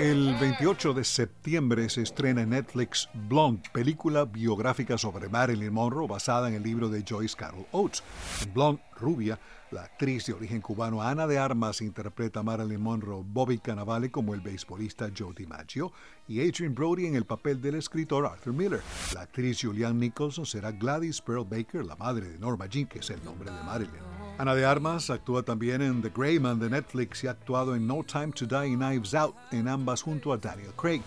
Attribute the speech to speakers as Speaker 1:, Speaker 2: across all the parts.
Speaker 1: El 28 de septiembre se estrena en Netflix Blonde, película biográfica sobre Marilyn Monroe basada en el libro de Joyce Carol Oates. Blonde, rubia, la actriz de origen cubano Ana de Armas interpreta a Marilyn Monroe, Bobby Cannavale como el beisbolista Joe DiMaggio y Adrian Brody en el papel del escritor Arthur Miller. La actriz Julianne Nicholson será Gladys Pearl Baker, la madre de Norma Jean, que es el nombre de Marilyn. Ana de Armas actúa también en The Grey Man de Netflix y ha actuado en No Time to Die y Knives Out, en ambas junto a Daniel Craig.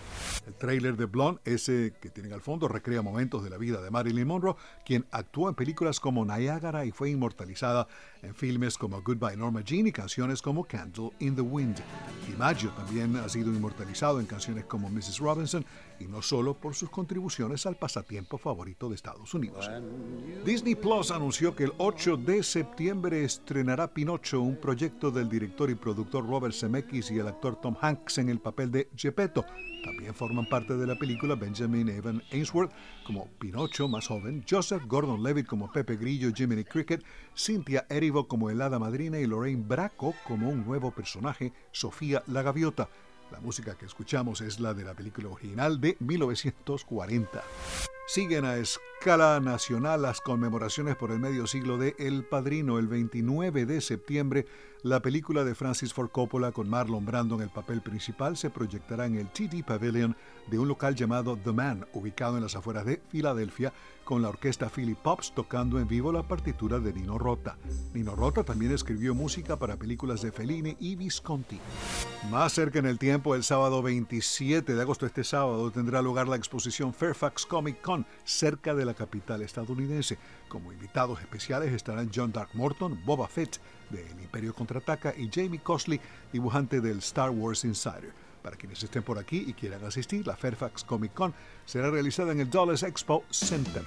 Speaker 1: El tráiler de Blonde, ese que tienen al fondo, recrea momentos de la vida de Marilyn Monroe, quien actuó en películas como Niagara y fue inmortalizada en filmes como Goodbye Norma Jean y canciones como Candle in the Wind. DiMaggio también ha sido inmortalizado en canciones como Mrs. Robinson y no solo por sus contribuciones al pasatiempo favorito de Estados Unidos. Disney Plus anunció que el 8 de septiembre estrenará Pinocho, un proyecto del director y productor Robert Zemeckis y el actor Tom Hanks en el papel de Gepetto. También forman parte de la película Benjamin Evan Ainsworth como Pinocho más joven, Joseph Gordon-Levitt como Pepe Grillo, Jiminy Cricket, Cynthia Erivo como el hada madrina y Lorraine Bracco como un nuevo personaje, Sofía la gaviota. La música que escuchamos es la de la película original de 1940. Siguen a escala nacional las conmemoraciones por el medio siglo de El Padrino. El 29 de septiembre, la película de Francis Ford Coppola con Marlon Brando en el papel principal se proyectará en el TD Pavilion de un local llamado The Man, ubicado en las afueras de Filadelfia, con la orquesta Philip Pops tocando en vivo la partitura de Nino Rota. Nino Rota también escribió música para películas de Fellini y Visconti. Más cerca en el tiempo, el sábado 27 de agosto, este sábado, tendrá lugar la exposición Fairfax Comic Con, cerca de la capital estadounidense. Como invitados especiales estarán John Dark Morton, Boba Fett de El Imperio Contraataca y Jamie Cosley, dibujante del Star Wars Insider. Para quienes estén por aquí y quieran asistir, la Fairfax Comic Con será realizada en el Dulles Expo Center.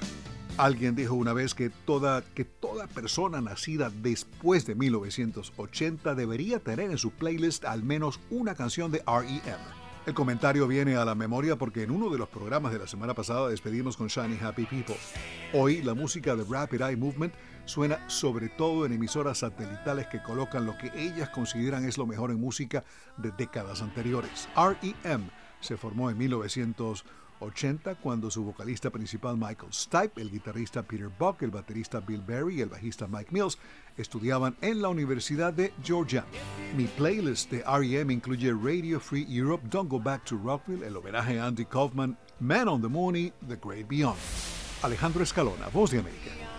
Speaker 1: Alguien dijo una vez que toda, que toda persona nacida después de 1980 debería tener en su playlist al menos una canción de REM. El comentario viene a la memoria porque en uno de los programas de la semana pasada despedimos con Shiny Happy People. Hoy la música de Rapid Eye Movement suena sobre todo en emisoras satelitales que colocan lo que ellas consideran es lo mejor en música de décadas anteriores. REM se formó en 1980 cuando su vocalista principal Michael Stipe, el guitarrista Peter Buck, el baterista Bill Berry y el bajista Mike Mills estudiaban en la Universidad de Georgia. Mi playlist de REM incluye Radio Free Europe, Don't Go Back to Rockville, el homenaje a Andy Kaufman, Man on the Moon y The Great Beyond. Alejandro Escalona, Voz de América.